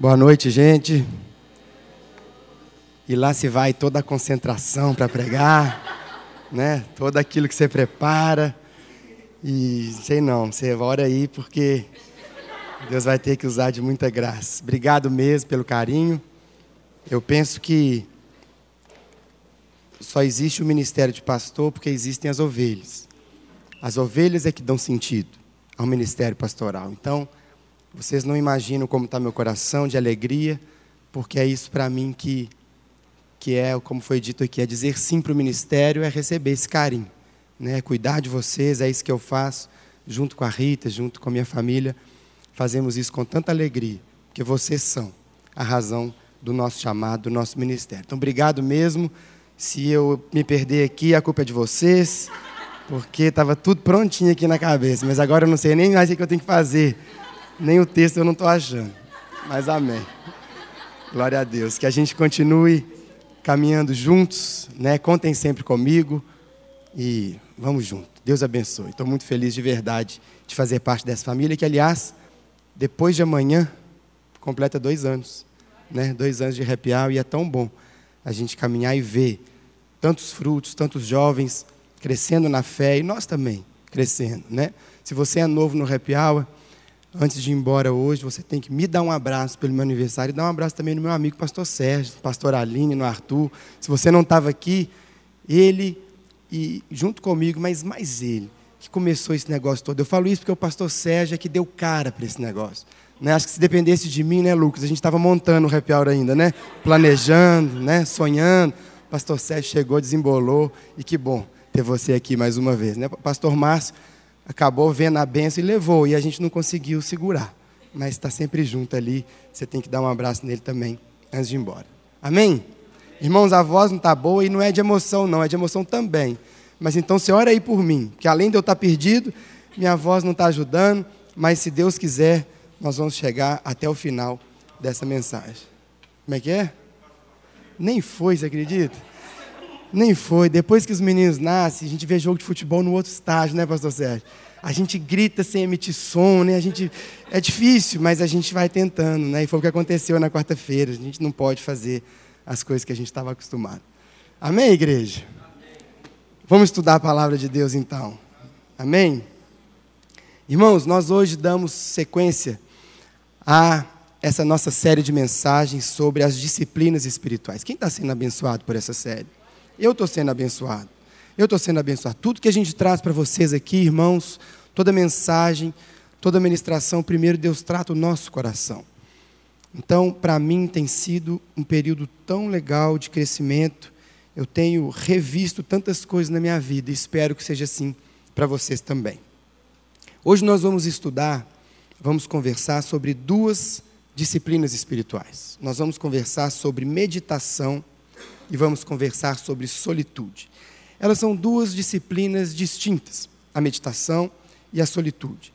Boa noite, gente. E lá se vai toda a concentração para pregar, né? Todo aquilo que você prepara. E sei não, você ora aí porque Deus vai ter que usar de muita graça. Obrigado mesmo pelo carinho. Eu penso que só existe o ministério de pastor porque existem as ovelhas. As ovelhas é que dão sentido ao ministério pastoral. Então, vocês não imaginam como está meu coração de alegria, porque é isso para mim que, que é, como foi dito aqui, é dizer sim para o ministério, é receber esse carinho. Né? Cuidar de vocês, é isso que eu faço, junto com a Rita, junto com a minha família. Fazemos isso com tanta alegria, porque vocês são a razão do nosso chamado, do nosso ministério. Então, obrigado mesmo. Se eu me perder aqui, a culpa é de vocês, porque estava tudo prontinho aqui na cabeça, mas agora eu não sei nem mais o que eu tenho que fazer. Nem o texto eu não estou achando. Mas amém. Glória a Deus. Que a gente continue caminhando juntos, né? Contem sempre comigo e vamos junto. Deus abençoe. Estou muito feliz de verdade de fazer parte dessa família, que aliás, depois de amanhã, completa dois anos. Né? Dois anos de hour e é tão bom a gente caminhar e ver tantos frutos, tantos jovens crescendo na fé e nós também crescendo, né? Se você é novo no happy hour, antes de ir embora hoje, você tem que me dar um abraço pelo meu aniversário e dar um abraço também no meu amigo pastor Sérgio, pastor Aline, no Arthur. Se você não estava aqui, ele e junto comigo, mas mais ele, que começou esse negócio todo. Eu falo isso porque o pastor Sérgio é que deu cara para esse negócio. Né? Acho que se dependesse de mim, né, Lucas? A gente estava montando o happy hour ainda, né? Planejando, né? Sonhando. O pastor Sérgio chegou, desembolou e que bom ter você aqui mais uma vez, né? Pastor Márcio acabou vendo a benção e levou, e a gente não conseguiu segurar. Mas está sempre junto ali, você tem que dar um abraço nele também antes de ir embora. Amém? Irmãos, a voz não está boa e não é de emoção, não, é de emoção também. Mas então você ora aí por mim, que além de eu estar tá perdido, minha voz não está ajudando, mas se Deus quiser, nós vamos chegar até o final dessa mensagem. Como é que é? Nem foi, você acredita? Nem foi. Depois que os meninos nascem, a gente vê jogo de futebol no outro estágio, né, pastor Sérgio? A gente grita sem emitir som, né? A gente é difícil, mas a gente vai tentando, né? E foi o que aconteceu na quarta-feira. A gente não pode fazer as coisas que a gente estava acostumado. Amém, igreja? Vamos estudar a palavra de Deus então. Amém? Irmãos, nós hoje damos sequência a essa nossa série de mensagens sobre as disciplinas espirituais. Quem está sendo abençoado por essa série? Eu estou sendo abençoado. Eu estou sendo abençoado. Tudo que a gente traz para vocês aqui, irmãos, toda mensagem, toda ministração, primeiro Deus trata o nosso coração. Então, para mim tem sido um período tão legal de crescimento. Eu tenho revisto tantas coisas na minha vida e espero que seja assim para vocês também. Hoje nós vamos estudar, vamos conversar sobre duas disciplinas espirituais. Nós vamos conversar sobre meditação e vamos conversar sobre solitude. Elas são duas disciplinas distintas, a meditação e a solitude.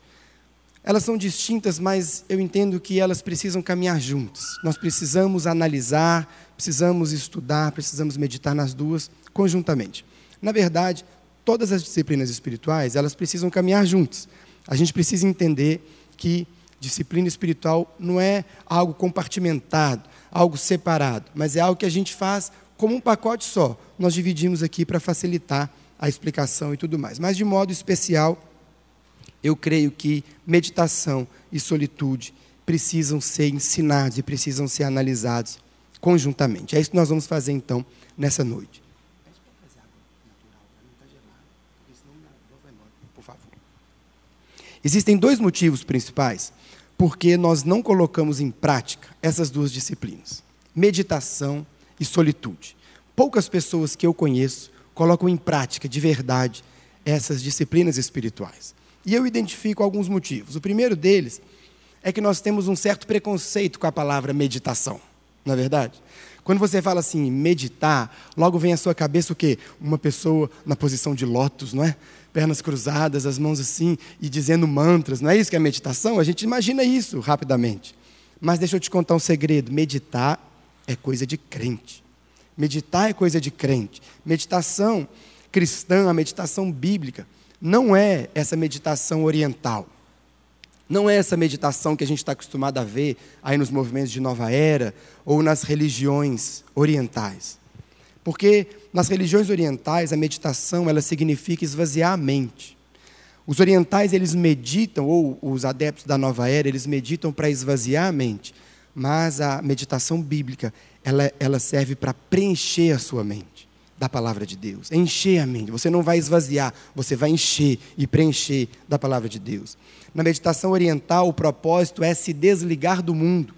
Elas são distintas, mas eu entendo que elas precisam caminhar juntas. Nós precisamos analisar, precisamos estudar, precisamos meditar nas duas conjuntamente. Na verdade, todas as disciplinas espirituais, elas precisam caminhar juntas. A gente precisa entender que disciplina espiritual não é algo compartimentado, algo separado, mas é algo que a gente faz como um pacote só. Nós dividimos aqui para facilitar a explicação e tudo mais. Mas, de modo especial, eu creio que meditação e solitude precisam ser ensinados e precisam ser analisados conjuntamente. É isso que nós vamos fazer, então, nessa noite. Existem dois motivos principais porque nós não colocamos em prática essas duas disciplinas: meditação e solitude. Poucas pessoas que eu conheço colocam em prática de verdade essas disciplinas espirituais. E eu identifico alguns motivos. O primeiro deles é que nós temos um certo preconceito com a palavra meditação, não é verdade? Quando você fala assim, meditar, logo vem à sua cabeça o quê? Uma pessoa na posição de lótus, não é? Pernas cruzadas, as mãos assim e dizendo mantras. Não é isso que é meditação? A gente imagina isso rapidamente. Mas deixa eu te contar um segredo: meditar é coisa de crente. Meditar é coisa de crente. Meditação cristã, a meditação bíblica, não é essa meditação oriental. Não é essa meditação que a gente está acostumado a ver aí nos movimentos de nova era ou nas religiões orientais. Porque nas religiões orientais a meditação ela significa esvaziar a mente. Os orientais eles meditam ou os adeptos da nova era eles meditam para esvaziar a mente, mas a meditação bíblica ela, ela serve para preencher a sua mente da palavra de Deus, encher a mente. Você não vai esvaziar, você vai encher e preencher da palavra de Deus. Na meditação oriental, o propósito é se desligar do mundo.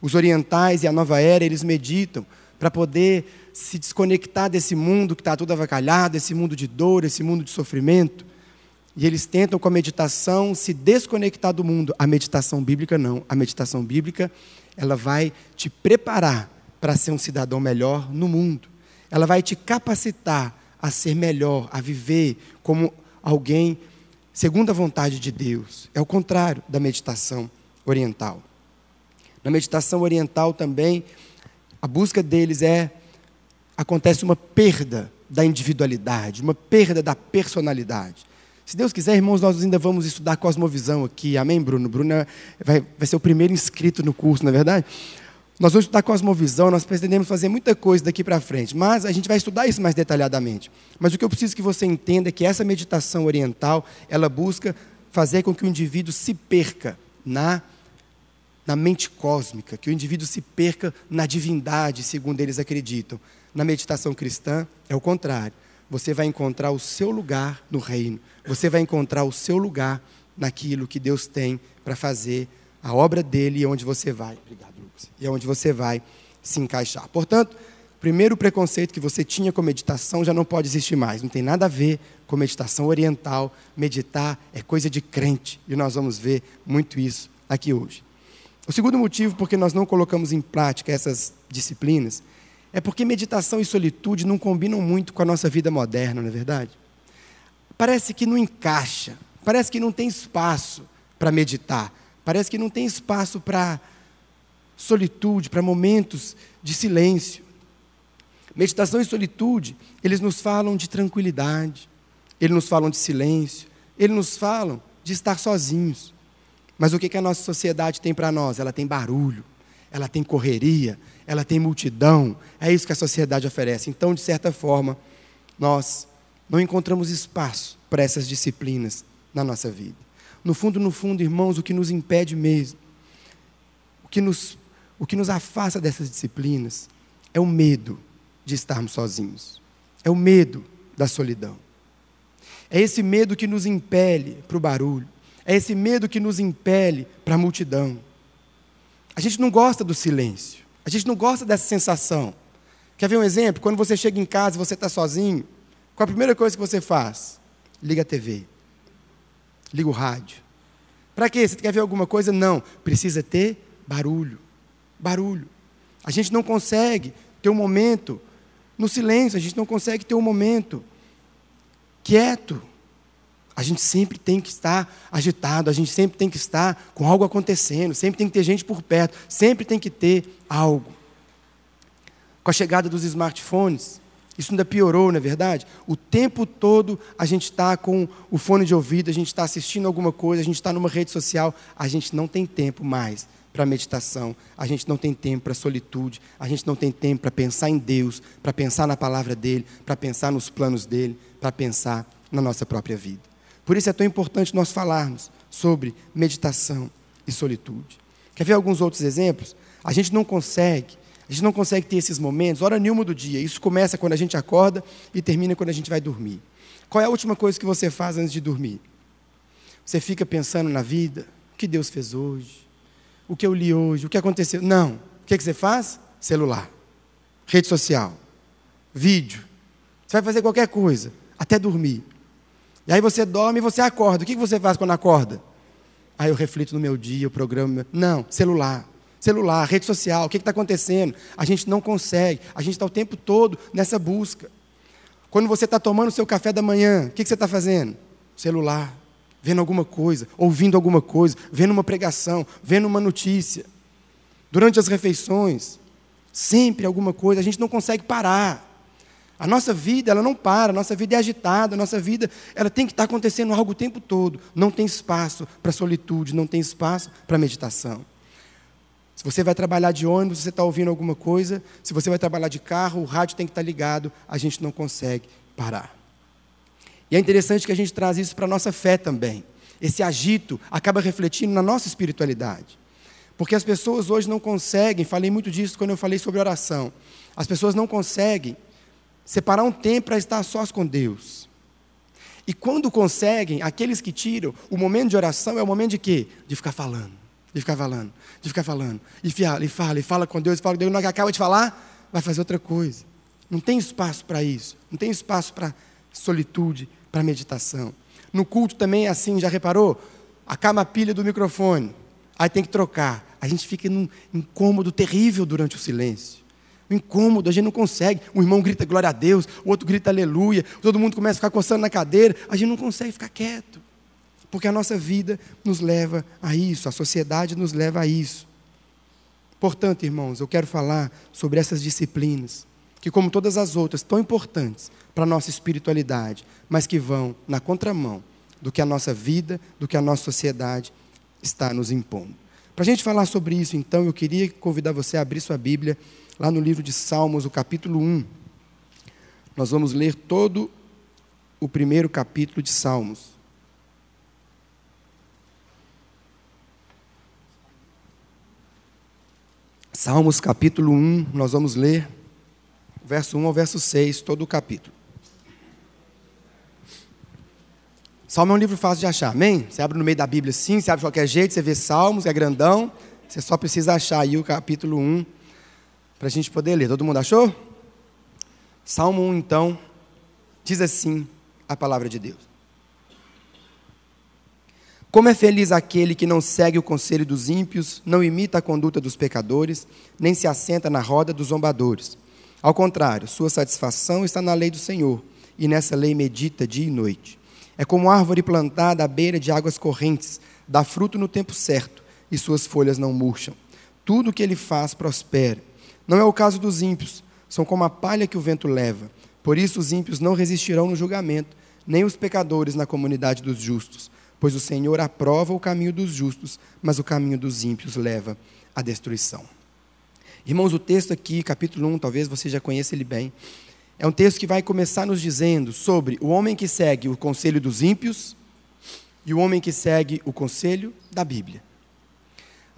Os orientais e a nova era, eles meditam para poder se desconectar desse mundo que está tudo avacalhado, esse mundo de dor, esse mundo de sofrimento. E eles tentam, com a meditação, se desconectar do mundo. A meditação bíblica não. A meditação bíblica, ela vai te preparar para ser um cidadão melhor no mundo. Ela vai te capacitar a ser melhor, a viver como alguém segundo a vontade de Deus. É o contrário da meditação oriental. Na meditação oriental também, a busca deles é acontece uma perda da individualidade, uma perda da personalidade. Se Deus quiser, irmãos, nós ainda vamos estudar cosmovisão aqui. Amém, Bruno? Bruno vai, vai ser o primeiro inscrito no curso, não é verdade? Nós vamos estudar cosmovisão, nós pretendemos fazer muita coisa daqui para frente, mas a gente vai estudar isso mais detalhadamente. Mas o que eu preciso que você entenda é que essa meditação oriental, ela busca fazer com que o indivíduo se perca na, na mente cósmica, que o indivíduo se perca na divindade, segundo eles acreditam. Na meditação cristã, é o contrário. Você vai encontrar o seu lugar no reino, você vai encontrar o seu lugar naquilo que Deus tem para fazer, a obra dele e onde você vai. Obrigado e é onde você vai se encaixar. Portanto, primeiro preconceito que você tinha com meditação já não pode existir mais. Não tem nada a ver com meditação oriental. Meditar é coisa de crente. E nós vamos ver muito isso aqui hoje. O segundo motivo por que nós não colocamos em prática essas disciplinas é porque meditação e solitude não combinam muito com a nossa vida moderna, não é verdade? Parece que não encaixa, parece que não tem espaço para meditar, parece que não tem espaço para solitude, para momentos de silêncio. Meditação e solitude, eles nos falam de tranquilidade, eles nos falam de silêncio, eles nos falam de estar sozinhos. Mas o que, que a nossa sociedade tem para nós? Ela tem barulho, ela tem correria, ela tem multidão. É isso que a sociedade oferece. Então, de certa forma, nós não encontramos espaço para essas disciplinas na nossa vida. No fundo, no fundo, irmãos, o que nos impede mesmo, o que nos o que nos afasta dessas disciplinas é o medo de estarmos sozinhos. É o medo da solidão. É esse medo que nos impele para o barulho. É esse medo que nos impele para a multidão. A gente não gosta do silêncio. A gente não gosta dessa sensação. Quer ver um exemplo? Quando você chega em casa e você está sozinho, qual a primeira coisa que você faz? Liga a TV. Liga o rádio. Para quê? Você quer ver alguma coisa? Não. Precisa ter barulho barulho. A gente não consegue ter um momento no silêncio, a gente não consegue ter um momento quieto. A gente sempre tem que estar agitado, a gente sempre tem que estar com algo acontecendo, sempre tem que ter gente por perto, sempre tem que ter algo. Com a chegada dos smartphones, isso ainda piorou, não é verdade? O tempo todo a gente está com o fone de ouvido, a gente está assistindo alguma coisa, a gente está numa rede social, a gente não tem tempo mais para meditação, a gente não tem tempo para solitude, a gente não tem tempo para pensar em Deus, para pensar na palavra dele, para pensar nos planos dele, para pensar na nossa própria vida. Por isso é tão importante nós falarmos sobre meditação e solitude. Quer ver alguns outros exemplos? A gente não consegue, a gente não consegue ter esses momentos, hora nenhuma do dia. Isso começa quando a gente acorda e termina quando a gente vai dormir. Qual é a última coisa que você faz antes de dormir? Você fica pensando na vida, o que Deus fez hoje, o que eu li hoje, o que aconteceu. Não. O que, que você faz? Celular, rede social, vídeo. Você vai fazer qualquer coisa, até dormir. E aí você dorme e você acorda. O que, você faz quando acorda? Aí eu reflito no meu dia, o programa. Não, celular. Celular, rede social, o que está acontecendo? A gente não consegue, a gente está o tempo todo nessa busca. Quando você está tomando o seu café da manhã, o que, que você está fazendo? Celular vendo alguma coisa, ouvindo alguma coisa, vendo uma pregação, vendo uma notícia. Durante as refeições, sempre alguma coisa, a gente não consegue parar. A nossa vida, ela não para, a nossa vida é agitada, a nossa vida, ela tem que estar acontecendo algo o tempo todo. Não tem espaço para solitude, não tem espaço para meditação. Se você vai trabalhar de ônibus, você está ouvindo alguma coisa. Se você vai trabalhar de carro, o rádio tem que estar ligado. A gente não consegue parar. E é interessante que a gente traz isso para a nossa fé também. Esse agito acaba refletindo na nossa espiritualidade. Porque as pessoas hoje não conseguem, falei muito disso quando eu falei sobre oração. As pessoas não conseguem separar um tempo para estar sós com Deus. E quando conseguem, aqueles que tiram, o momento de oração é o momento de quê? De ficar falando, de ficar falando, de ficar falando. E fala, e fala, e fala com Deus, e fala com Deus, não acaba de falar, vai fazer outra coisa. Não tem espaço para isso, não tem espaço para solitude, para meditação. No culto também é assim, já reparou? Acaba a pilha do microfone, aí tem que trocar. A gente fica num incômodo terrível durante o silêncio um incômodo, a gente não consegue. Um irmão grita glória a Deus, o outro grita aleluia, todo mundo começa a ficar coçando na cadeira, a gente não consegue ficar quieto. Porque a nossa vida nos leva a isso, a sociedade nos leva a isso. Portanto, irmãos, eu quero falar sobre essas disciplinas, que, como todas as outras, tão importantes para a nossa espiritualidade, mas que vão na contramão do que a nossa vida, do que a nossa sociedade está nos impondo. Para a gente falar sobre isso, então, eu queria convidar você a abrir sua Bíblia lá no livro de Salmos, o capítulo 1. Nós vamos ler todo o primeiro capítulo de Salmos. Salmos capítulo 1, nós vamos ler verso 1 ao verso 6, todo o capítulo. Salmo é um livro fácil de achar, amém? Você abre no meio da Bíblia sim, você abre de qualquer jeito, você vê Salmos, é grandão, você só precisa achar aí o capítulo 1 para a gente poder ler. Todo mundo achou? Salmo 1, então, diz assim a palavra de Deus. Como é feliz aquele que não segue o conselho dos ímpios, não imita a conduta dos pecadores, nem se assenta na roda dos zombadores. Ao contrário, sua satisfação está na lei do Senhor, e nessa lei medita dia e noite. É como árvore plantada à beira de águas correntes, dá fruto no tempo certo, e suas folhas não murcham. Tudo o que ele faz prospera. Não é o caso dos ímpios, são como a palha que o vento leva. Por isso os ímpios não resistirão no julgamento, nem os pecadores na comunidade dos justos, pois o Senhor aprova o caminho dos justos, mas o caminho dos ímpios leva à destruição. Irmãos, o texto aqui, capítulo 1, talvez você já conheça ele bem, é um texto que vai começar nos dizendo sobre o homem que segue o conselho dos ímpios e o homem que segue o conselho da Bíblia.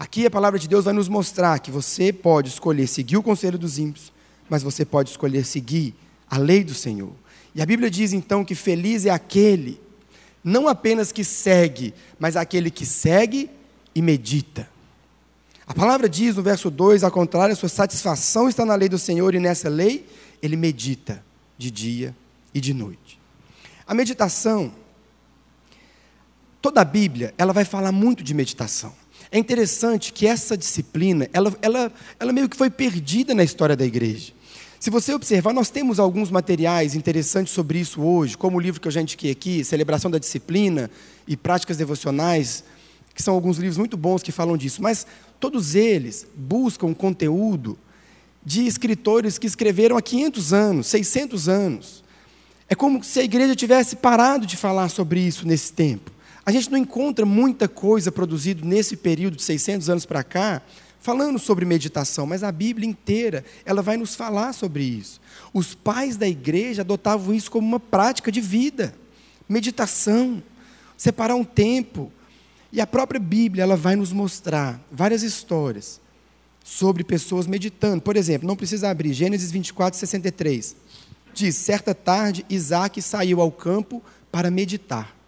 Aqui a palavra de Deus vai nos mostrar que você pode escolher seguir o conselho dos ímpios, mas você pode escolher seguir a lei do Senhor. E a Bíblia diz então que feliz é aquele, não apenas que segue, mas aquele que segue e medita. A palavra diz no verso 2, ao contrário, a sua satisfação está na lei do Senhor e nessa lei ele medita de dia e de noite. A meditação, toda a Bíblia, ela vai falar muito de meditação. É interessante que essa disciplina, ela, ela, ela meio que foi perdida na história da igreja. Se você observar, nós temos alguns materiais interessantes sobre isso hoje, como o livro que eu já indiquei aqui, Celebração da Disciplina e Práticas Devocionais, que são alguns livros muito bons que falam disso, mas todos eles buscam conteúdo de escritores que escreveram há 500 anos, 600 anos. É como se a igreja tivesse parado de falar sobre isso nesse tempo. A gente não encontra muita coisa produzida nesse período de 600 anos para cá, falando sobre meditação, mas a Bíblia inteira, ela vai nos falar sobre isso. Os pais da igreja adotavam isso como uma prática de vida. Meditação, separar um tempo. E a própria Bíblia, ela vai nos mostrar várias histórias sobre pessoas meditando. Por exemplo, não precisa abrir, Gênesis 24, 63. Diz: certa tarde, Isaac saiu ao campo para meditar.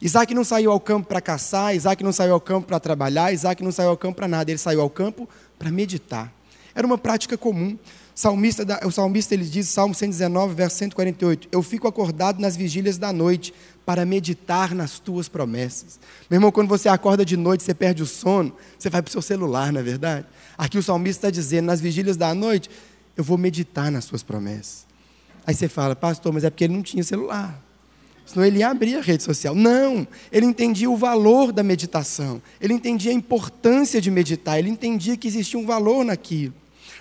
Isaac não saiu ao campo para caçar, Isaac não saiu ao campo para trabalhar, Isaac não saiu ao campo para nada, ele saiu ao campo para meditar. Era uma prática comum. Salmista, o salmista ele diz, Salmo 119, verso 148, Eu fico acordado nas vigílias da noite para meditar nas tuas promessas. Meu irmão, quando você acorda de noite, você perde o sono, você vai para o seu celular, não é verdade? Aqui o salmista está dizendo, nas vigílias da noite, eu vou meditar nas suas promessas. Aí você fala, pastor, mas é porque ele não tinha celular senão ele ia abrir a rede social. Não, ele entendia o valor da meditação, ele entendia a importância de meditar, ele entendia que existia um valor naquilo.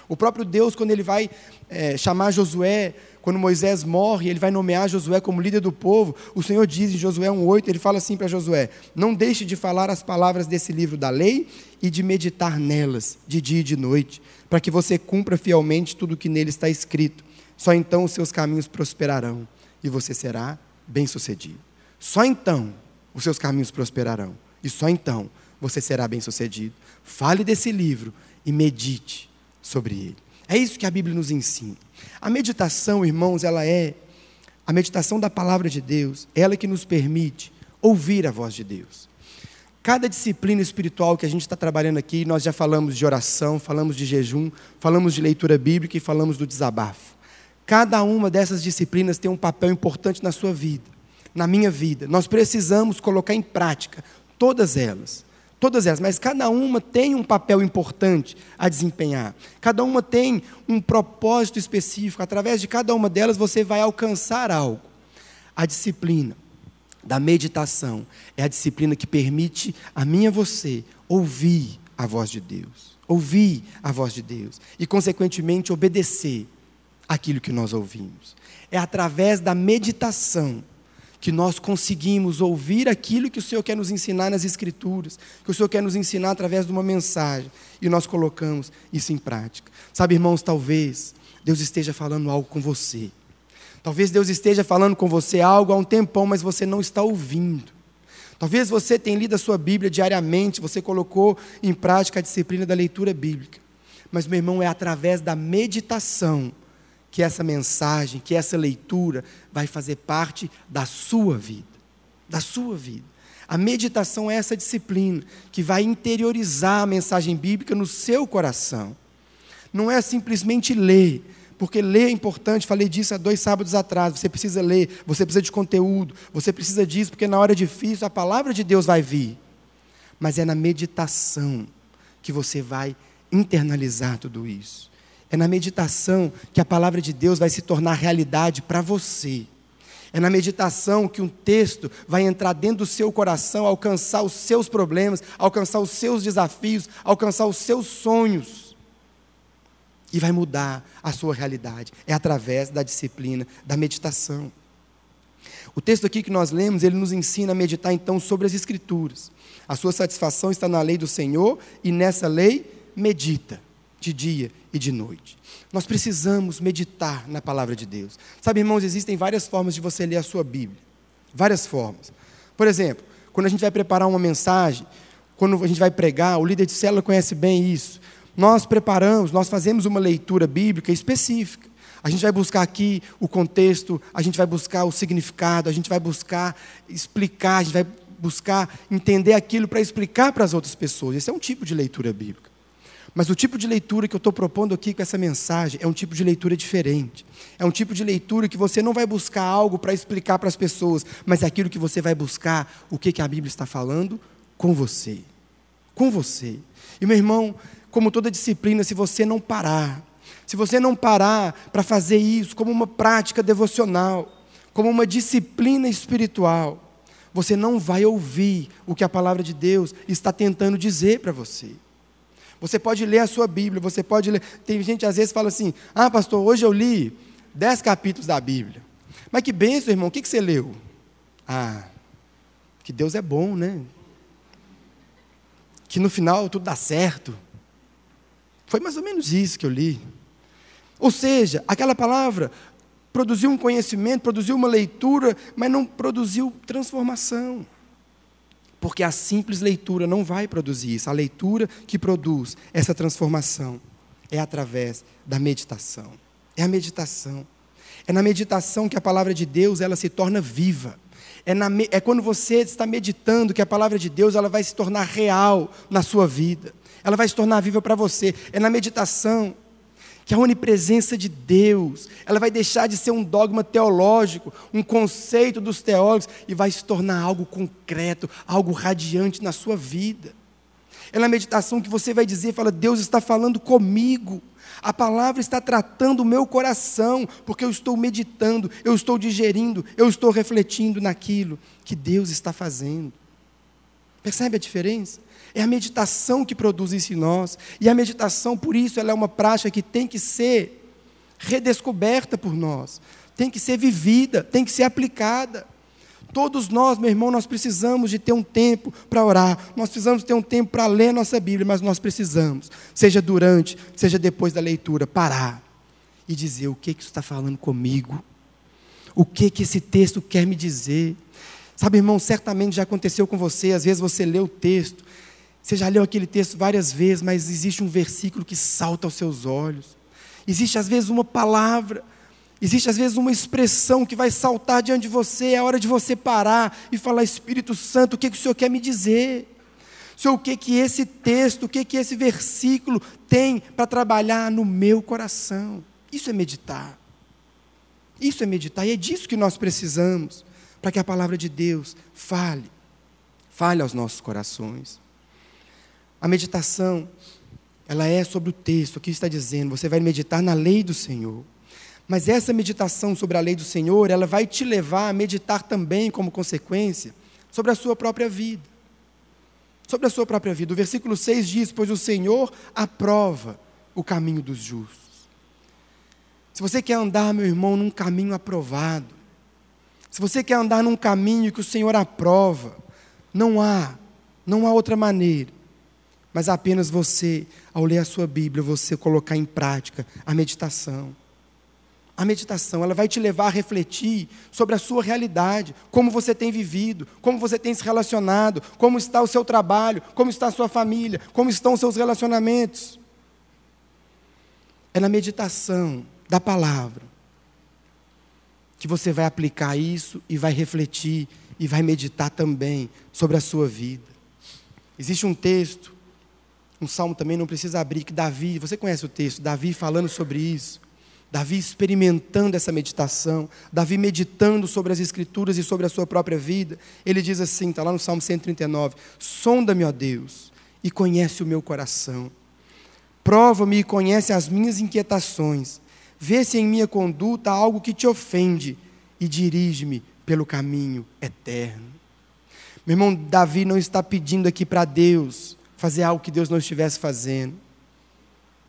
O próprio Deus, quando ele vai é, chamar Josué, quando Moisés morre, ele vai nomear Josué como líder do povo. O Senhor diz em Josué 1,8, ele fala assim para Josué: Não deixe de falar as palavras desse livro da lei e de meditar nelas, de dia e de noite, para que você cumpra fielmente tudo o que nele está escrito. Só então os seus caminhos prosperarão e você será bem-sucedido. Só então os seus caminhos prosperarão e só então você será bem-sucedido. Fale desse livro e medite sobre ele. É isso que a Bíblia nos ensina. A meditação, irmãos, ela é a meditação da palavra de Deus, ela que nos permite ouvir a voz de Deus. Cada disciplina espiritual que a gente está trabalhando aqui, nós já falamos de oração, falamos de jejum, falamos de leitura bíblica e falamos do desabafo. Cada uma dessas disciplinas tem um papel importante na sua vida, na minha vida. Nós precisamos colocar em prática todas elas. Todas elas, mas cada uma tem um papel importante a desempenhar. Cada uma tem um propósito específico. Através de cada uma delas você vai alcançar algo. A disciplina da meditação é a disciplina que permite a mim e a você ouvir a voz de Deus. Ouvir a voz de Deus e, consequentemente, obedecer aquilo que nós ouvimos. É através da meditação que nós conseguimos ouvir aquilo que o Senhor quer nos ensinar nas Escrituras, que o Senhor quer nos ensinar através de uma mensagem, e nós colocamos isso em prática. Sabe, irmãos, talvez Deus esteja falando algo com você. Talvez Deus esteja falando com você algo há um tempão, mas você não está ouvindo. Talvez você tenha lido a sua Bíblia diariamente, você colocou em prática a disciplina da leitura bíblica. Mas, meu irmão, é através da meditação que essa mensagem, que essa leitura vai fazer parte da sua vida. Da sua vida. A meditação é essa disciplina que vai interiorizar a mensagem bíblica no seu coração. Não é simplesmente ler, porque ler é importante, falei disso há dois sábados atrás. Você precisa ler, você precisa de conteúdo, você precisa disso, porque na hora difícil a palavra de Deus vai vir. Mas é na meditação que você vai internalizar tudo isso. É na meditação que a palavra de Deus vai se tornar realidade para você. É na meditação que um texto vai entrar dentro do seu coração, alcançar os seus problemas, alcançar os seus desafios, alcançar os seus sonhos. E vai mudar a sua realidade. É através da disciplina, da meditação. O texto aqui que nós lemos, ele nos ensina a meditar então sobre as Escrituras. A sua satisfação está na lei do Senhor e nessa lei medita de dia e de noite. Nós precisamos meditar na palavra de Deus. Sabe, irmãos, existem várias formas de você ler a sua Bíblia. Várias formas. Por exemplo, quando a gente vai preparar uma mensagem, quando a gente vai pregar, o líder de célula conhece bem isso. Nós preparamos, nós fazemos uma leitura bíblica específica. A gente vai buscar aqui o contexto, a gente vai buscar o significado, a gente vai buscar explicar, a gente vai buscar entender aquilo para explicar para as outras pessoas. Esse é um tipo de leitura bíblica. Mas o tipo de leitura que eu estou propondo aqui com essa mensagem é um tipo de leitura diferente. É um tipo de leitura que você não vai buscar algo para explicar para as pessoas, mas é aquilo que você vai buscar, o que, que a Bíblia está falando com você. Com você. E meu irmão, como toda disciplina, se você não parar, se você não parar para fazer isso como uma prática devocional, como uma disciplina espiritual, você não vai ouvir o que a palavra de Deus está tentando dizer para você. Você pode ler a sua Bíblia, você pode ler. Tem gente que às vezes fala assim: Ah, pastor, hoje eu li dez capítulos da Bíblia. Mas que benção, irmão, o que, que você leu? Ah, que Deus é bom, né? Que no final tudo dá certo. Foi mais ou menos isso que eu li. Ou seja, aquela palavra produziu um conhecimento, produziu uma leitura, mas não produziu transformação. Porque a simples leitura não vai produzir isso. A leitura que produz essa transformação é através da meditação. É a meditação. É na meditação que a palavra de Deus ela se torna viva. É, na, é quando você está meditando que a palavra de Deus ela vai se tornar real na sua vida. Ela vai se tornar viva para você. É na meditação que a onipresença de Deus, ela vai deixar de ser um dogma teológico, um conceito dos teólogos e vai se tornar algo concreto, algo radiante na sua vida. É na meditação que você vai dizer, fala, Deus está falando comigo. A palavra está tratando o meu coração, porque eu estou meditando, eu estou digerindo, eu estou refletindo naquilo que Deus está fazendo. Percebe a diferença? É a meditação que produz isso em nós. E a meditação, por isso, ela é uma prática que tem que ser redescoberta por nós, tem que ser vivida, tem que ser aplicada. Todos nós, meu irmão, nós precisamos de ter um tempo para orar, nós precisamos ter um tempo para ler nossa Bíblia, mas nós precisamos, seja durante, seja depois da leitura, parar e dizer o que, que isso está falando comigo, o que, que esse texto quer me dizer. Sabe, irmão, certamente já aconteceu com você, às vezes você lê o texto, você já leu aquele texto várias vezes, mas existe um versículo que salta aos seus olhos, existe às vezes uma palavra Existe às vezes uma expressão que vai saltar diante de você, é hora de você parar e falar: Espírito Santo, o que, que o Senhor quer me dizer? Senhor, o que, que esse texto, o que, que esse versículo tem para trabalhar no meu coração? Isso é meditar. Isso é meditar, e é disso que nós precisamos, para que a palavra de Deus fale, fale aos nossos corações. A meditação, ela é sobre o texto, aqui está dizendo, você vai meditar na lei do Senhor. Mas essa meditação sobre a lei do Senhor, ela vai te levar a meditar também, como consequência, sobre a sua própria vida. Sobre a sua própria vida. O versículo 6 diz: Pois o Senhor aprova o caminho dos justos. Se você quer andar, meu irmão, num caminho aprovado, se você quer andar num caminho que o Senhor aprova, não há, não há outra maneira, mas apenas você, ao ler a sua Bíblia, você colocar em prática a meditação a meditação, ela vai te levar a refletir sobre a sua realidade, como você tem vivido, como você tem se relacionado, como está o seu trabalho, como está a sua família, como estão os seus relacionamentos. É na meditação da palavra que você vai aplicar isso e vai refletir e vai meditar também sobre a sua vida. Existe um texto, um salmo também não precisa abrir, que Davi, você conhece o texto, Davi falando sobre isso. Davi experimentando essa meditação, Davi meditando sobre as Escrituras e sobre a sua própria vida, ele diz assim, está lá no Salmo 139: Sonda-me, ó Deus, e conhece o meu coração. Prova-me e conhece as minhas inquietações. Vê se em minha conduta há algo que te ofende e dirige-me pelo caminho eterno. Meu irmão, Davi não está pedindo aqui para Deus fazer algo que Deus não estivesse fazendo.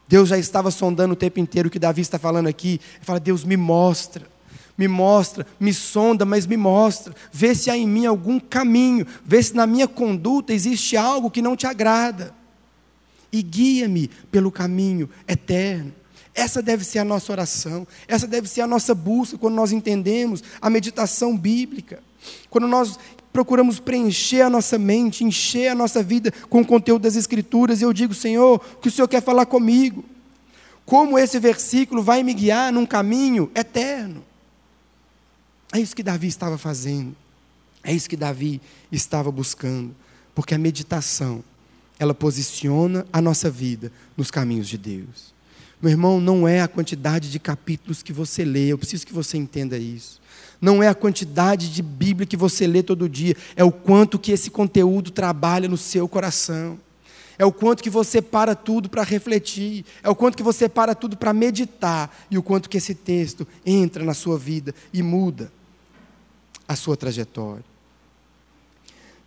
Deus já estava sondando o tempo inteiro o que Davi está falando aqui. Ele fala: Deus, me mostra, me mostra, me sonda, mas me mostra. Vê se há em mim algum caminho, vê se na minha conduta existe algo que não te agrada. E guia-me pelo caminho eterno. Essa deve ser a nossa oração, essa deve ser a nossa busca quando nós entendemos a meditação bíblica. Quando nós procuramos preencher a nossa mente, encher a nossa vida com o conteúdo das Escrituras, e eu digo, Senhor, o que o Senhor quer falar comigo? Como esse versículo vai me guiar num caminho eterno? É isso que Davi estava fazendo, é isso que Davi estava buscando, porque a meditação, ela posiciona a nossa vida nos caminhos de Deus. Meu irmão, não é a quantidade de capítulos que você lê, eu preciso que você entenda isso não é a quantidade de Bíblia que você lê todo dia, é o quanto que esse conteúdo trabalha no seu coração. É o quanto que você para tudo para refletir, é o quanto que você para tudo para meditar e o quanto que esse texto entra na sua vida e muda a sua trajetória.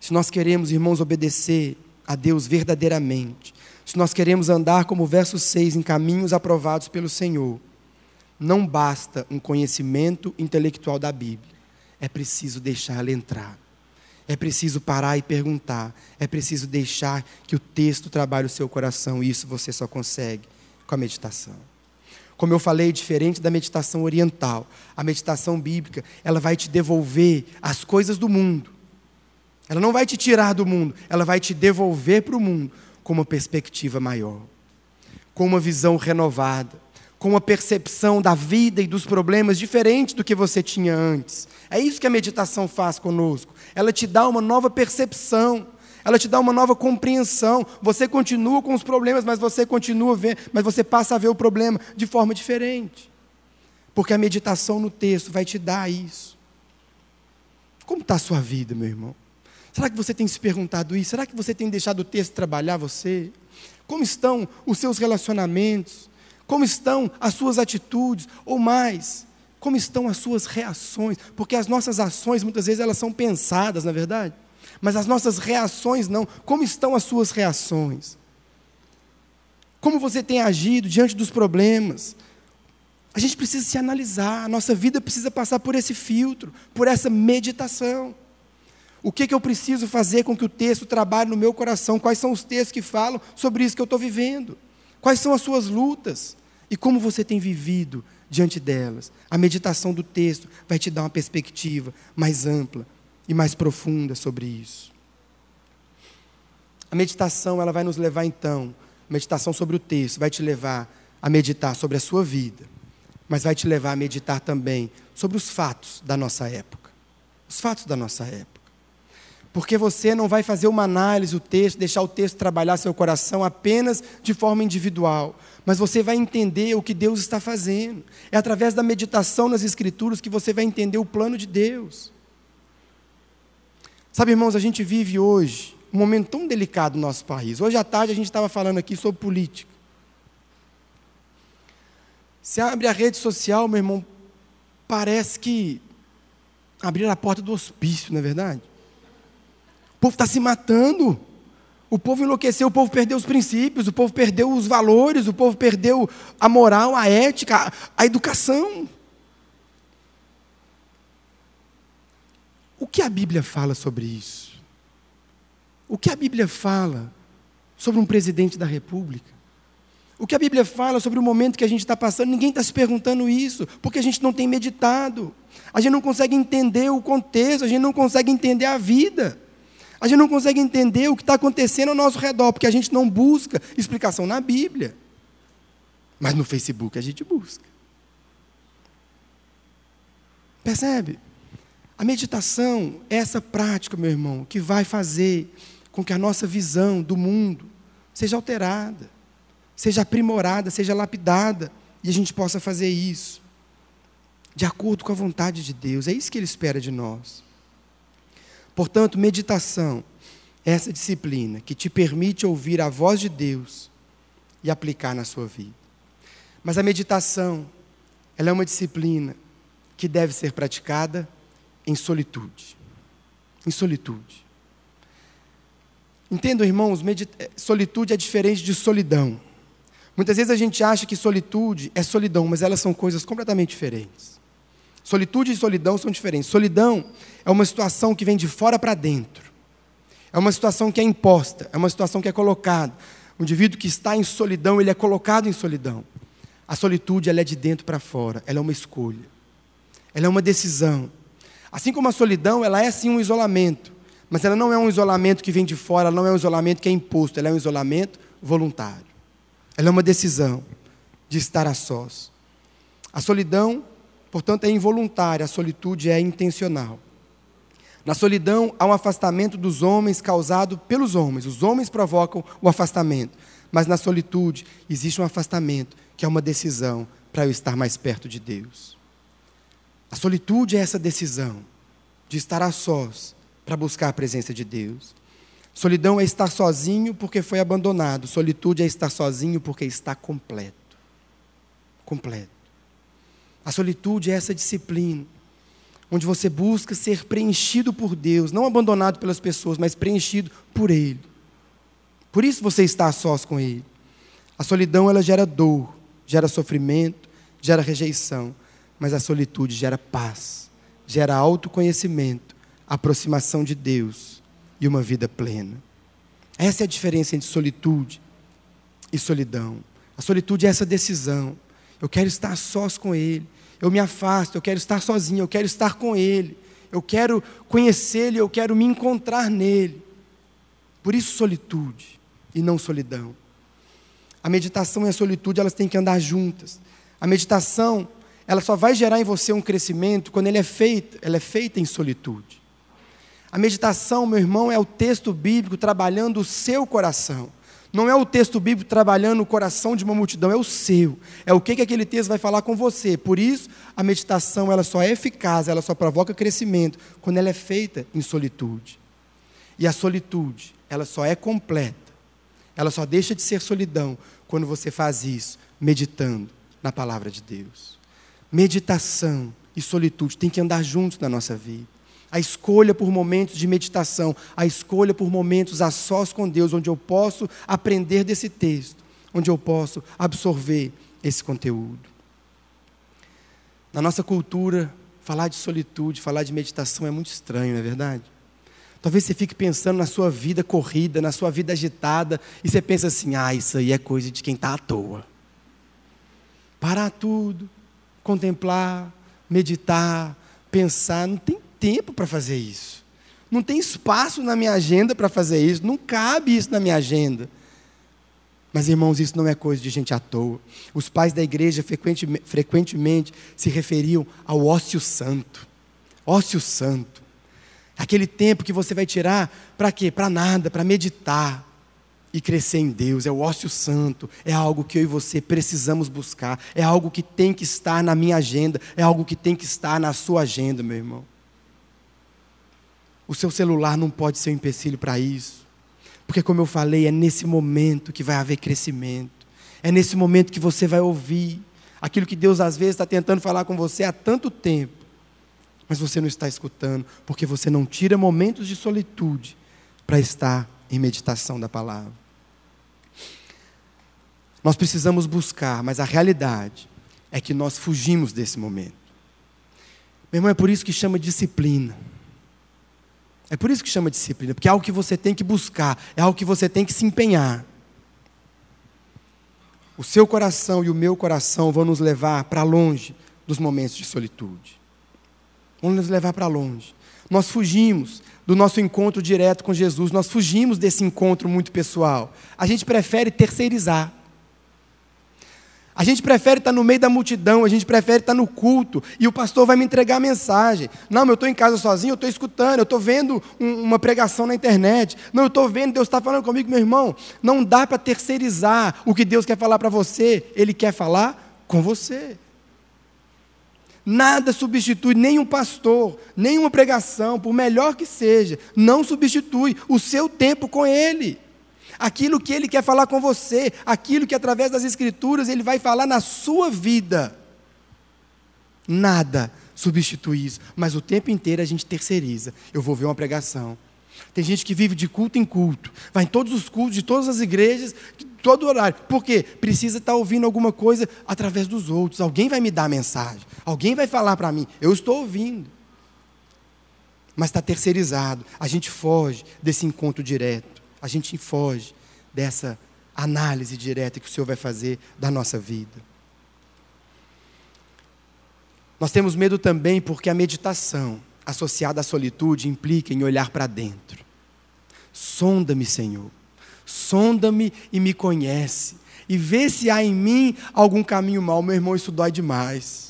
Se nós queremos, irmãos, obedecer a Deus verdadeiramente, se nós queremos andar como o verso 6 em caminhos aprovados pelo Senhor, não basta um conhecimento intelectual da Bíblia. É preciso deixar ela entrar. É preciso parar e perguntar. É preciso deixar que o texto trabalhe o seu coração. E isso você só consegue com a meditação. Como eu falei, diferente da meditação oriental, a meditação bíblica, ela vai te devolver as coisas do mundo. Ela não vai te tirar do mundo, ela vai te devolver para o mundo com uma perspectiva maior, com uma visão renovada com uma percepção da vida e dos problemas diferente do que você tinha antes. É isso que a meditação faz conosco. Ela te dá uma nova percepção, ela te dá uma nova compreensão. Você continua com os problemas, mas você continua ver, mas você passa a ver o problema de forma diferente. Porque a meditação no texto vai te dar isso. Como está a sua vida, meu irmão? Será que você tem se perguntado isso? Será que você tem deixado o texto trabalhar você? Como estão os seus relacionamentos? Como estão as suas atitudes? Ou mais, como estão as suas reações? Porque as nossas ações, muitas vezes, elas são pensadas, na é verdade? Mas as nossas reações não. Como estão as suas reações? Como você tem agido diante dos problemas? A gente precisa se analisar, a nossa vida precisa passar por esse filtro, por essa meditação. O que, que eu preciso fazer com que o texto trabalhe no meu coração? Quais são os textos que falam sobre isso que eu estou vivendo? Quais são as suas lutas? E como você tem vivido diante delas? A meditação do texto vai te dar uma perspectiva mais ampla e mais profunda sobre isso. A meditação, ela vai nos levar então, meditação sobre o texto vai te levar a meditar sobre a sua vida, mas vai te levar a meditar também sobre os fatos da nossa época. Os fatos da nossa época. Porque você não vai fazer uma análise do texto, deixar o texto trabalhar seu coração apenas de forma individual, mas você vai entender o que Deus está fazendo. É através da meditação nas Escrituras que você vai entender o plano de Deus. Sabe, irmãos, a gente vive hoje um momento tão delicado no nosso país. Hoje à tarde a gente estava falando aqui sobre política. Você abre a rede social, meu irmão, parece que abrir a porta do hospício, não é verdade? O povo está se matando. O povo enlouqueceu, o povo perdeu os princípios, o povo perdeu os valores, o povo perdeu a moral, a ética, a educação. O que a Bíblia fala sobre isso? O que a Bíblia fala sobre um presidente da República? O que a Bíblia fala sobre o momento que a gente está passando? Ninguém está se perguntando isso, porque a gente não tem meditado. A gente não consegue entender o contexto, a gente não consegue entender a vida. A gente não consegue entender o que está acontecendo ao nosso redor, porque a gente não busca explicação na Bíblia. Mas no Facebook a gente busca. Percebe? A meditação é essa prática, meu irmão, que vai fazer com que a nossa visão do mundo seja alterada, seja aprimorada, seja lapidada, e a gente possa fazer isso de acordo com a vontade de Deus. É isso que Ele espera de nós. Portanto, meditação é essa disciplina que te permite ouvir a voz de Deus e aplicar na sua vida. Mas a meditação, ela é uma disciplina que deve ser praticada em solitude. Em solitude. Entendam, irmãos, eh, solitude é diferente de solidão. Muitas vezes a gente acha que solitude é solidão, mas elas são coisas completamente diferentes. Solitude e solidão são diferentes. Solidão é uma situação que vem de fora para dentro. É uma situação que é imposta, é uma situação que é colocada. O indivíduo que está em solidão, ele é colocado em solidão. A solitude, ela é de dentro para fora, ela é uma escolha. Ela é uma decisão. Assim como a solidão, ela é sim um isolamento, mas ela não é um isolamento que vem de fora, ela não é um isolamento que é imposto, ela é um isolamento voluntário. Ela é uma decisão de estar a sós. A solidão, portanto, é involuntária, a solitude é intencional. Na solidão há um afastamento dos homens causado pelos homens. Os homens provocam o afastamento. Mas na solitude existe um afastamento, que é uma decisão para eu estar mais perto de Deus. A solitude é essa decisão de estar a sós para buscar a presença de Deus. Solidão é estar sozinho porque foi abandonado. Solitude é estar sozinho porque está completo. Completo. A solitude é essa disciplina onde você busca ser preenchido por Deus, não abandonado pelas pessoas, mas preenchido por Ele. Por isso você está a sós com Ele. A solidão ela gera dor, gera sofrimento, gera rejeição mas a solitude gera paz, gera autoconhecimento, aproximação de Deus e uma vida plena. Essa é a diferença entre solitude e solidão. A solitude é essa decisão. Eu quero estar sós com Ele. Eu me afasto, eu quero estar sozinho, eu quero estar com Ele. Eu quero conhecê-lo, eu quero me encontrar nele. Por isso, solitude e não solidão. A meditação e a solitude, elas têm que andar juntas. A meditação ela só vai gerar em você um crescimento quando ele é feito, ela é feita em solitude. A meditação, meu irmão, é o texto bíblico trabalhando o seu coração. Não é o texto bíblico trabalhando o coração de uma multidão, é o seu. É o que, que aquele texto vai falar com você. Por isso, a meditação ela só é eficaz, ela só provoca crescimento quando ela é feita em solitude. E a solitude, ela só é completa, ela só deixa de ser solidão quando você faz isso meditando na palavra de Deus. Meditação e solitude têm que andar juntos na nossa vida. A escolha por momentos de meditação, a escolha por momentos a sós com Deus, onde eu posso aprender desse texto, onde eu posso absorver esse conteúdo. Na nossa cultura, falar de solitude, falar de meditação é muito estranho, não é verdade? Talvez você fique pensando na sua vida corrida, na sua vida agitada, e você pensa assim: ah, isso aí é coisa de quem está à toa. Parar tudo, contemplar, meditar, pensar, não tem tempo para fazer isso. Não tem espaço na minha agenda para fazer isso, não cabe isso na minha agenda. Mas, irmãos, isso não é coisa de gente à toa. Os pais da igreja frequentemente, frequentemente se referiam ao ócio santo. Ócio santo. Aquele tempo que você vai tirar para quê? Para nada, para meditar e crescer em Deus. É o ócio santo. É algo que eu e você precisamos buscar. É algo que tem que estar na minha agenda. É algo que tem que estar na sua agenda, meu irmão. O seu celular não pode ser um empecilho para isso. Porque, como eu falei, é nesse momento que vai haver crescimento. É nesse momento que você vai ouvir aquilo que Deus às vezes está tentando falar com você há tanto tempo. Mas você não está escutando, porque você não tira momentos de solitude para estar em meditação da palavra. Nós precisamos buscar, mas a realidade é que nós fugimos desse momento. Meu irmão, é por isso que chama disciplina. É por isso que chama disciplina, porque é algo que você tem que buscar, é algo que você tem que se empenhar. O seu coração e o meu coração vão nos levar para longe dos momentos de solitude. Vão nos levar para longe. Nós fugimos do nosso encontro direto com Jesus, nós fugimos desse encontro muito pessoal. A gente prefere terceirizar. A gente prefere estar no meio da multidão, a gente prefere estar no culto, e o pastor vai me entregar a mensagem. Não, eu estou em casa sozinho, eu estou escutando, eu estou vendo um, uma pregação na internet. Não, eu estou vendo, Deus está falando comigo, meu irmão. Não dá para terceirizar o que Deus quer falar para você, Ele quer falar com você. Nada substitui nenhum pastor, nenhuma pregação, por melhor que seja, não substitui o seu tempo com Ele aquilo que Ele quer falar com você, aquilo que através das Escrituras Ele vai falar na sua vida. Nada substitui isso, mas o tempo inteiro a gente terceiriza. Eu vou ver uma pregação. Tem gente que vive de culto em culto, vai em todos os cultos de todas as igrejas, todo horário. Por quê? Precisa estar ouvindo alguma coisa através dos outros. Alguém vai me dar a mensagem, alguém vai falar para mim. Eu estou ouvindo. Mas está terceirizado. A gente foge desse encontro direto a gente foge dessa análise direta que o Senhor vai fazer da nossa vida. Nós temos medo também porque a meditação associada à solitude implica em olhar para dentro. Sonda-me, Senhor. Sonda-me e me conhece. E vê se há em mim algum caminho mau. Meu irmão, isso dói demais.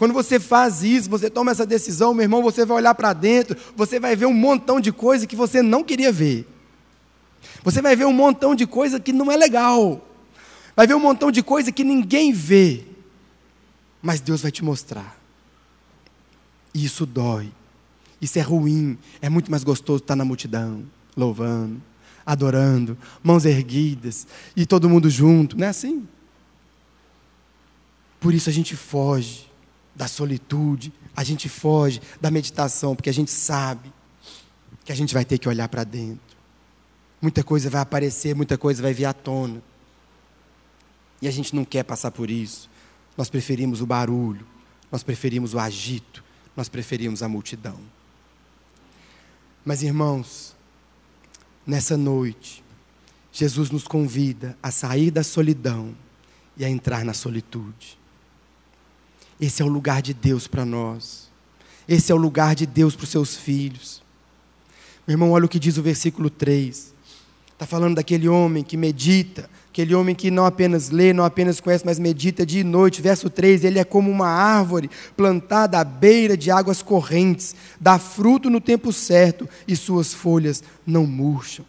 Quando você faz isso, você toma essa decisão, meu irmão, você vai olhar para dentro, você vai ver um montão de coisa que você não queria ver. Você vai ver um montão de coisa que não é legal. Vai ver um montão de coisa que ninguém vê. Mas Deus vai te mostrar. E isso dói. Isso é ruim. É muito mais gostoso estar na multidão, louvando, adorando, mãos erguidas e todo mundo junto. Não é assim? Por isso a gente foge da solitude, a gente foge da meditação, porque a gente sabe que a gente vai ter que olhar para dentro. Muita coisa vai aparecer, muita coisa vai vir à tona. E a gente não quer passar por isso. Nós preferimos o barulho, nós preferimos o agito, nós preferimos a multidão. Mas irmãos, nessa noite, Jesus nos convida a sair da solidão e a entrar na solitude. Esse é o lugar de Deus para nós. Esse é o lugar de Deus para os seus filhos. Meu irmão, olha o que diz o versículo 3. Está falando daquele homem que medita, aquele homem que não apenas lê, não apenas conhece, mas medita dia e noite. Verso 3: Ele é como uma árvore plantada à beira de águas correntes, dá fruto no tempo certo e suas folhas não murcham.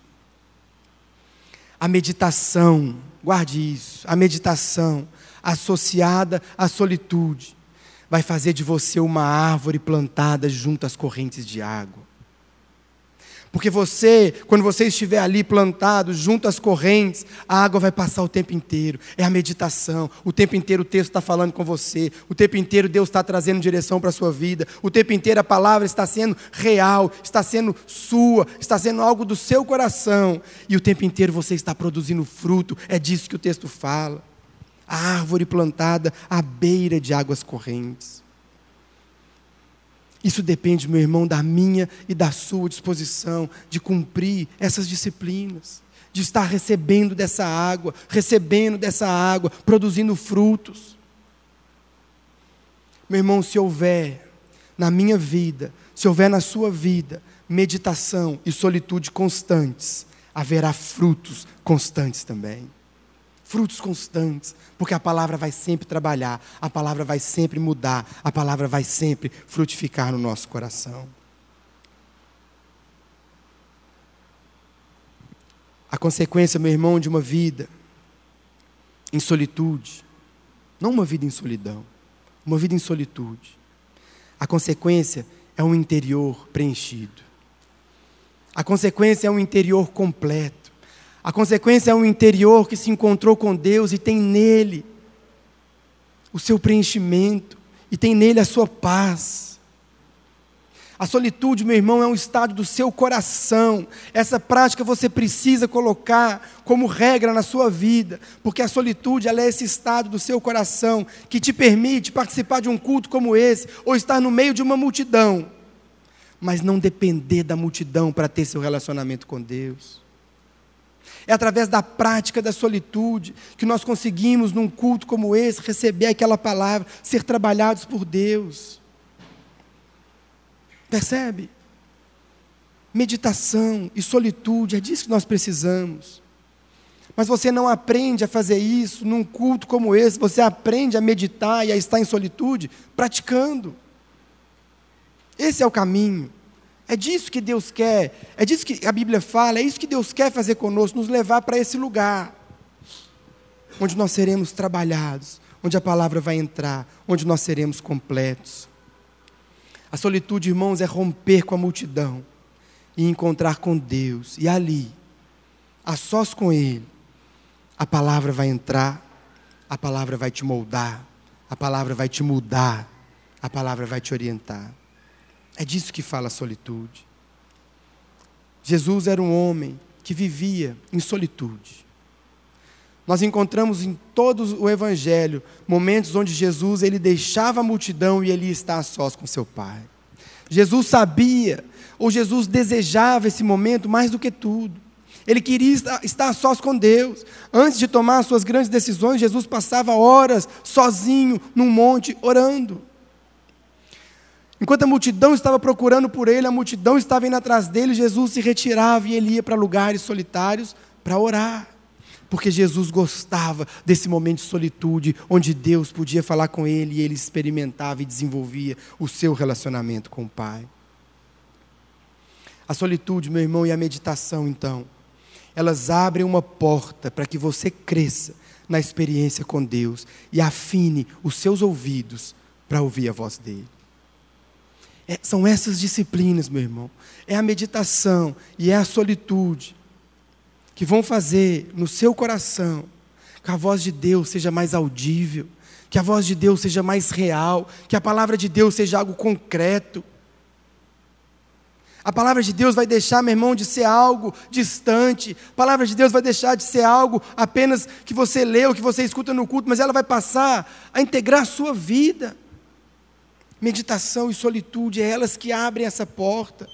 A meditação, guarde isso, a meditação associada à solitude vai fazer de você uma árvore plantada junto às correntes de água. Porque você, quando você estiver ali plantado junto às correntes, a água vai passar o tempo inteiro. É a meditação. O tempo inteiro o texto está falando com você. O tempo inteiro Deus está trazendo direção para a sua vida. O tempo inteiro a palavra está sendo real, está sendo sua, está sendo algo do seu coração. E o tempo inteiro você está produzindo fruto. É disso que o texto fala. A árvore plantada à beira de águas correntes. Isso depende, meu irmão, da minha e da sua disposição de cumprir essas disciplinas, de estar recebendo dessa água, recebendo dessa água, produzindo frutos. Meu irmão, se houver na minha vida, se houver na sua vida, meditação e solitude constantes, haverá frutos constantes também frutos constantes, porque a palavra vai sempre trabalhar, a palavra vai sempre mudar, a palavra vai sempre frutificar no nosso coração. A consequência, meu irmão, de uma vida em solitude, não uma vida em solidão, uma vida em solitude. A consequência é um interior preenchido. A consequência é um interior completo. A consequência é um interior que se encontrou com Deus e tem nele o seu preenchimento, e tem nele a sua paz. A solitude, meu irmão, é um estado do seu coração. Essa prática você precisa colocar como regra na sua vida, porque a solitude é esse estado do seu coração que te permite participar de um culto como esse, ou estar no meio de uma multidão, mas não depender da multidão para ter seu relacionamento com Deus. É através da prática da solitude que nós conseguimos, num culto como esse, receber aquela palavra, ser trabalhados por Deus. Percebe? Meditação e solitude, é disso que nós precisamos. Mas você não aprende a fazer isso num culto como esse, você aprende a meditar e a estar em solitude praticando. Esse é o caminho. É disso que Deus quer, é disso que a Bíblia fala, é isso que Deus quer fazer conosco, nos levar para esse lugar, onde nós seremos trabalhados, onde a palavra vai entrar, onde nós seremos completos. A solitude, irmãos, é romper com a multidão e encontrar com Deus, e ali, a sós com Ele, a palavra vai entrar, a palavra vai te moldar, a palavra vai te mudar, a palavra vai te orientar. É disso que fala a solitude. Jesus era um homem que vivia em solitude. Nós encontramos em todo o evangelho momentos onde Jesus ele deixava a multidão e ele estar a sós com seu Pai. Jesus sabia, ou Jesus desejava esse momento mais do que tudo. Ele queria estar a sós com Deus. Antes de tomar as suas grandes decisões, Jesus passava horas sozinho num monte orando. Enquanto a multidão estava procurando por ele, a multidão estava indo atrás dele, Jesus se retirava e ele ia para lugares solitários para orar. Porque Jesus gostava desse momento de solitude, onde Deus podia falar com ele e ele experimentava e desenvolvia o seu relacionamento com o Pai. A solitude, meu irmão, e a meditação, então, elas abrem uma porta para que você cresça na experiência com Deus e afine os seus ouvidos para ouvir a voz dele. É, são essas disciplinas, meu irmão. É a meditação e é a solitude que vão fazer no seu coração que a voz de Deus seja mais audível, que a voz de Deus seja mais real, que a palavra de Deus seja algo concreto. A palavra de Deus vai deixar, meu irmão, de ser algo distante. A palavra de Deus vai deixar de ser algo apenas que você lê ou que você escuta no culto, mas ela vai passar a integrar a sua vida. Meditação e solitude, é elas que abrem essa porta.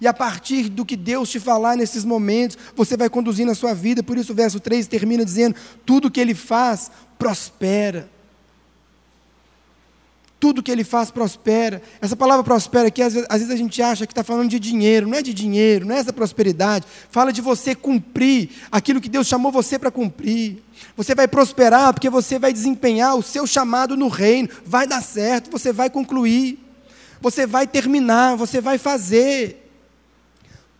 E a partir do que Deus te falar nesses momentos, você vai conduzindo a sua vida. Por isso o verso 3 termina dizendo: tudo que ele faz prospera. Tudo que ele faz prospera. Essa palavra prospera aqui, às vezes, a gente acha que está falando de dinheiro. Não é de dinheiro, não é essa prosperidade. Fala de você cumprir aquilo que Deus chamou você para cumprir. Você vai prosperar porque você vai desempenhar o seu chamado no reino. Vai dar certo, você vai concluir. Você vai terminar, você vai fazer.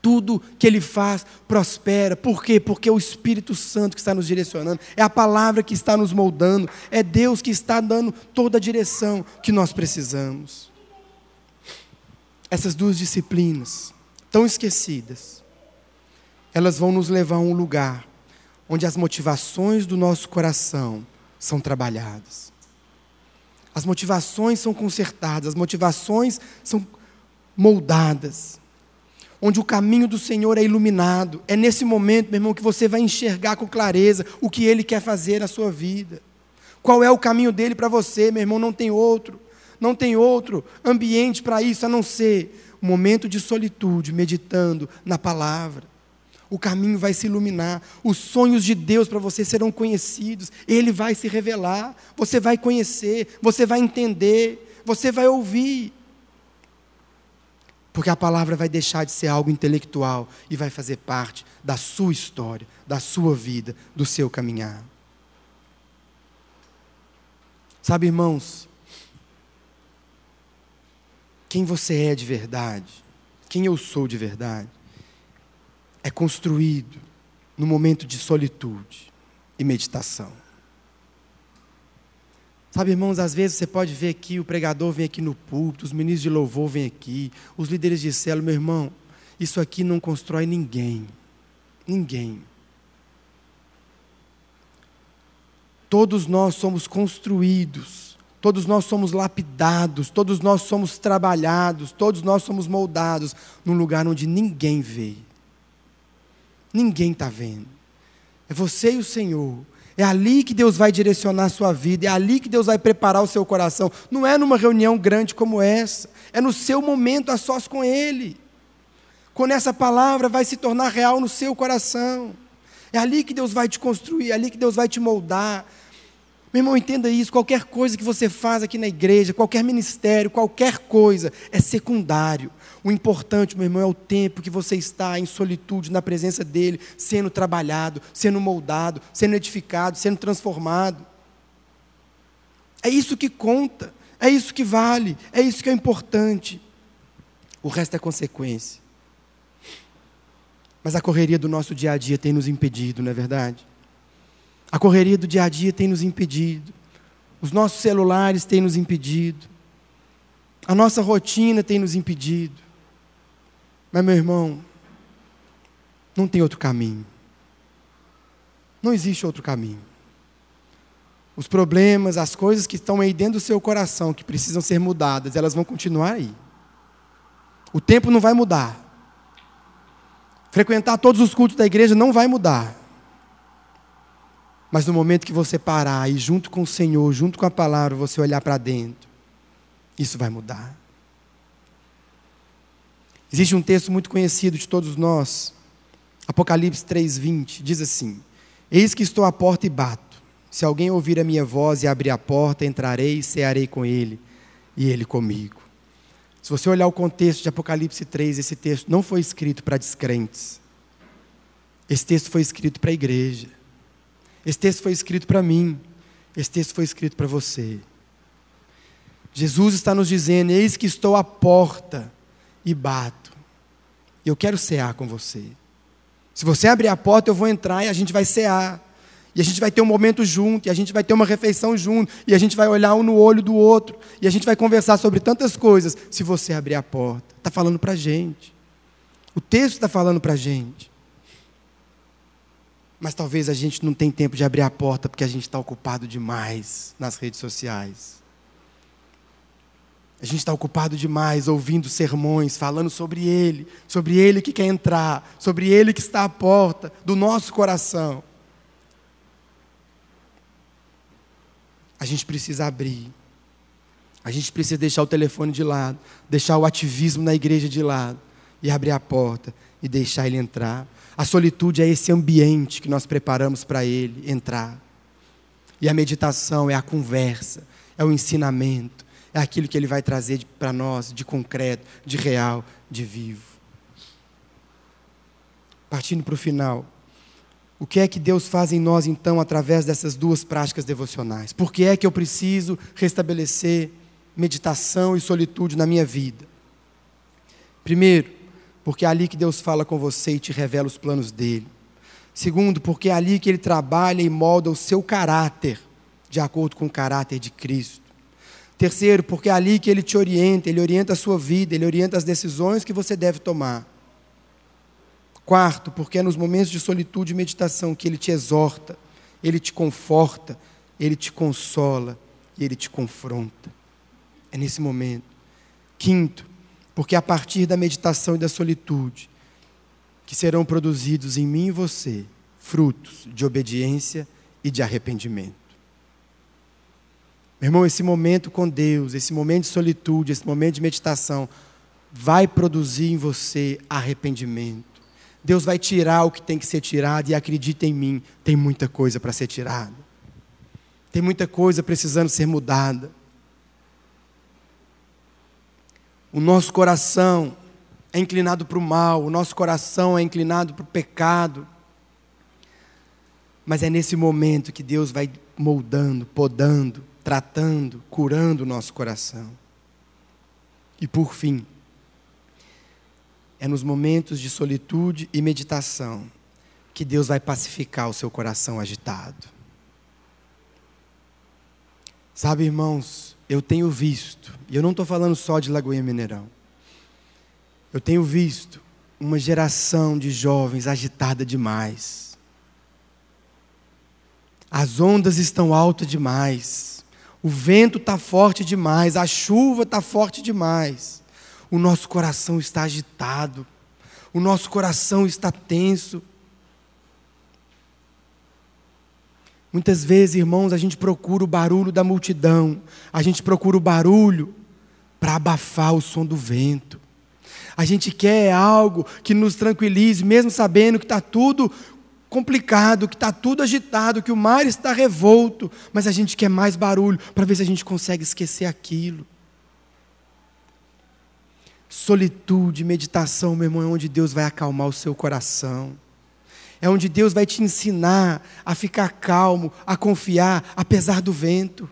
Tudo que ele faz prospera. Por quê? Porque é o Espírito Santo que está nos direcionando, é a palavra que está nos moldando, é Deus que está dando toda a direção que nós precisamos. Essas duas disciplinas, tão esquecidas, elas vão nos levar a um lugar onde as motivações do nosso coração são trabalhadas. As motivações são consertadas, as motivações são moldadas. Onde o caminho do Senhor é iluminado. É nesse momento, meu irmão, que você vai enxergar com clareza o que Ele quer fazer na sua vida. Qual é o caminho dele para você, meu irmão? Não tem outro. Não tem outro ambiente para isso a não ser um momento de solitude, meditando na palavra o caminho vai se iluminar, os sonhos de Deus para você serão conhecidos, Ele vai se revelar, você vai conhecer, você vai entender, você vai ouvir. Porque a palavra vai deixar de ser algo intelectual e vai fazer parte da sua história, da sua vida, do seu caminhar. Sabe, irmãos, quem você é de verdade, quem eu sou de verdade, é construído no momento de solitude e meditação. Sabe, irmãos, às vezes você pode ver aqui, o pregador vem aqui no púlpito, os ministros de louvor vêm aqui, os líderes de célula, meu irmão, isso aqui não constrói ninguém. Ninguém. Todos nós somos construídos, todos nós somos lapidados, todos nós somos trabalhados, todos nós somos moldados num lugar onde ninguém veio. Ninguém está vendo. É você e o Senhor. É ali que Deus vai direcionar a sua vida, é ali que Deus vai preparar o seu coração. Não é numa reunião grande como essa, é no seu momento a sós com Ele. Quando essa palavra vai se tornar real no seu coração. É ali que Deus vai te construir, é ali que Deus vai te moldar. Meu irmão, entenda isso: qualquer coisa que você faz aqui na igreja, qualquer ministério, qualquer coisa, é secundário. O importante, meu irmão, é o tempo que você está em solitude, na presença dEle, sendo trabalhado, sendo moldado, sendo edificado, sendo transformado. É isso que conta, é isso que vale, é isso que é importante. O resto é consequência. Mas a correria do nosso dia a dia tem nos impedido, não é verdade? A correria do dia a dia tem nos impedido. Os nossos celulares têm nos impedido. A nossa rotina tem nos impedido. Mas, meu irmão, não tem outro caminho. Não existe outro caminho. Os problemas, as coisas que estão aí dentro do seu coração, que precisam ser mudadas, elas vão continuar aí. O tempo não vai mudar. Frequentar todos os cultos da igreja não vai mudar. Mas no momento que você parar e junto com o Senhor, junto com a palavra, você olhar para dentro, isso vai mudar. Existe um texto muito conhecido de todos nós, Apocalipse 3:20, diz assim: Eis que estou à porta e bato. Se alguém ouvir a minha voz e abrir a porta, entrarei e cearei com ele, e ele comigo. Se você olhar o contexto de Apocalipse 3, esse texto não foi escrito para descrentes. Esse texto foi escrito para a igreja. Esse texto foi escrito para mim. Esse texto foi escrito para você. Jesus está nos dizendo: Eis que estou à porta e bato. Eu quero cear com você. Se você abrir a porta, eu vou entrar e a gente vai cear. E a gente vai ter um momento junto, e a gente vai ter uma refeição junto, e a gente vai olhar um no olho do outro, e a gente vai conversar sobre tantas coisas. Se você abrir a porta, está falando para a gente. O texto está falando para a gente. Mas talvez a gente não tenha tempo de abrir a porta porque a gente está ocupado demais nas redes sociais. A gente está ocupado demais ouvindo sermões, falando sobre Ele, sobre Ele que quer entrar, sobre Ele que está à porta do nosso coração. A gente precisa abrir. A gente precisa deixar o telefone de lado, deixar o ativismo na igreja de lado e abrir a porta e deixar ele entrar. A solitude é esse ambiente que nós preparamos para ele entrar. E a meditação é a conversa, é o ensinamento, é aquilo que Ele vai trazer para nós de concreto, de real, de vivo. Partindo para o final. O que é que Deus faz em nós, então, através dessas duas práticas devocionais? Por que é que eu preciso restabelecer meditação e solitude na minha vida? Primeiro, porque é ali que Deus fala com você e te revela os planos dele. Segundo, porque é ali que ele trabalha e molda o seu caráter, de acordo com o caráter de Cristo. Terceiro, porque é ali que ele te orienta, ele orienta a sua vida, ele orienta as decisões que você deve tomar. Quarto, porque é nos momentos de solitude e meditação que ele te exorta, ele te conforta, ele te consola e ele te confronta. É nesse momento. Quinto, porque é a partir da meditação e da solitude que serão produzidos em mim e você frutos de obediência e de arrependimento. Meu irmão, esse momento com Deus, esse momento de solitude, esse momento de meditação, vai produzir em você arrependimento. Deus vai tirar o que tem que ser tirado e acredita em mim, tem muita coisa para ser tirada. Tem muita coisa precisando ser mudada. O nosso coração é inclinado para o mal, o nosso coração é inclinado para o pecado. Mas é nesse momento que Deus vai moldando, podando, tratando, curando o nosso coração. E por fim, é nos momentos de solitude e meditação que Deus vai pacificar o seu coração agitado. Sabe, irmãos, eu tenho visto, e eu não estou falando só de Lagoinha Mineirão, eu tenho visto uma geração de jovens agitada demais. As ondas estão altas demais, o vento está forte demais, a chuva está forte demais o nosso coração está agitado, o nosso coração está tenso. Muitas vezes, irmãos, a gente procura o barulho da multidão, a gente procura o barulho para abafar o som do vento. A gente quer algo que nos tranquilize, mesmo sabendo que está tudo complicado, que está tudo agitado, que o mar está revolto, mas a gente quer mais barulho para ver se a gente consegue esquecer aquilo. Solitude, meditação, meu irmão, é onde Deus vai acalmar o seu coração. É onde Deus vai te ensinar a ficar calmo, a confiar, apesar do vento.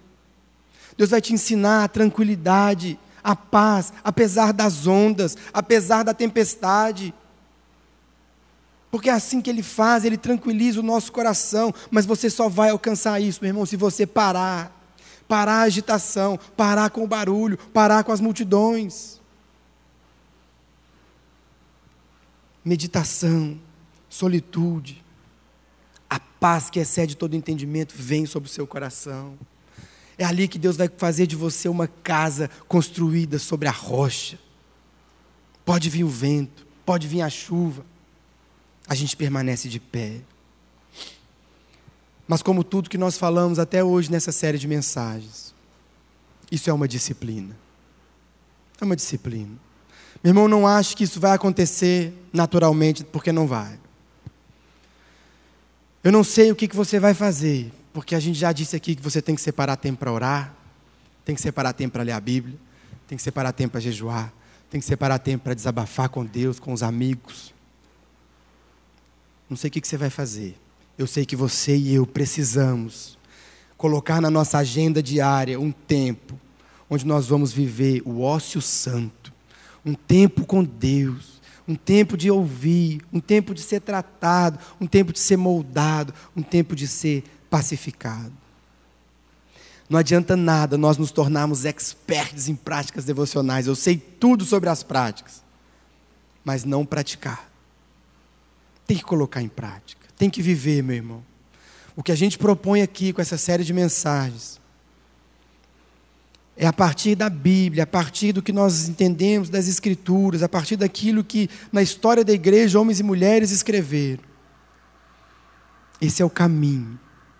Deus vai te ensinar a tranquilidade, a paz, apesar das ondas, apesar da tempestade. Porque é assim que Ele faz, Ele tranquiliza o nosso coração. Mas você só vai alcançar isso, meu irmão, se você parar. Parar a agitação, parar com o barulho, parar com as multidões. meditação, solitude, a paz que excede todo entendimento vem sobre o seu coração. É ali que Deus vai fazer de você uma casa construída sobre a rocha. Pode vir o vento, pode vir a chuva, a gente permanece de pé. Mas, como tudo que nós falamos até hoje nessa série de mensagens, isso é uma disciplina. É uma disciplina. Meu irmão, não ache que isso vai acontecer naturalmente, porque não vai. Eu não sei o que, que você vai fazer, porque a gente já disse aqui que você tem que separar tempo para orar, tem que separar tempo para ler a Bíblia, tem que separar tempo para jejuar, tem que separar tempo para desabafar com Deus, com os amigos. Não sei o que, você vai fazer. Eu sei que você e eu precisamos colocar na nossa agenda diária um tempo onde nós vamos viver o ócio santo um tempo com Deus, um tempo de ouvir, um tempo de ser tratado, um tempo de ser moldado, um tempo de ser pacificado. Não adianta nada nós nos tornarmos expertos em práticas devocionais. Eu sei tudo sobre as práticas, mas não praticar. Tem que colocar em prática, tem que viver, meu irmão. O que a gente propõe aqui com essa série de mensagens é a partir da Bíblia, a partir do que nós entendemos das Escrituras, a partir daquilo que na história da igreja homens e mulheres escreveram. Esse é o caminho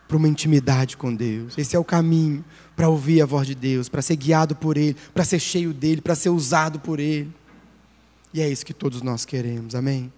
para uma intimidade com Deus. Esse é o caminho para ouvir a voz de Deus, para ser guiado por Ele, para ser cheio dele, para ser usado por Ele. E é isso que todos nós queremos, amém?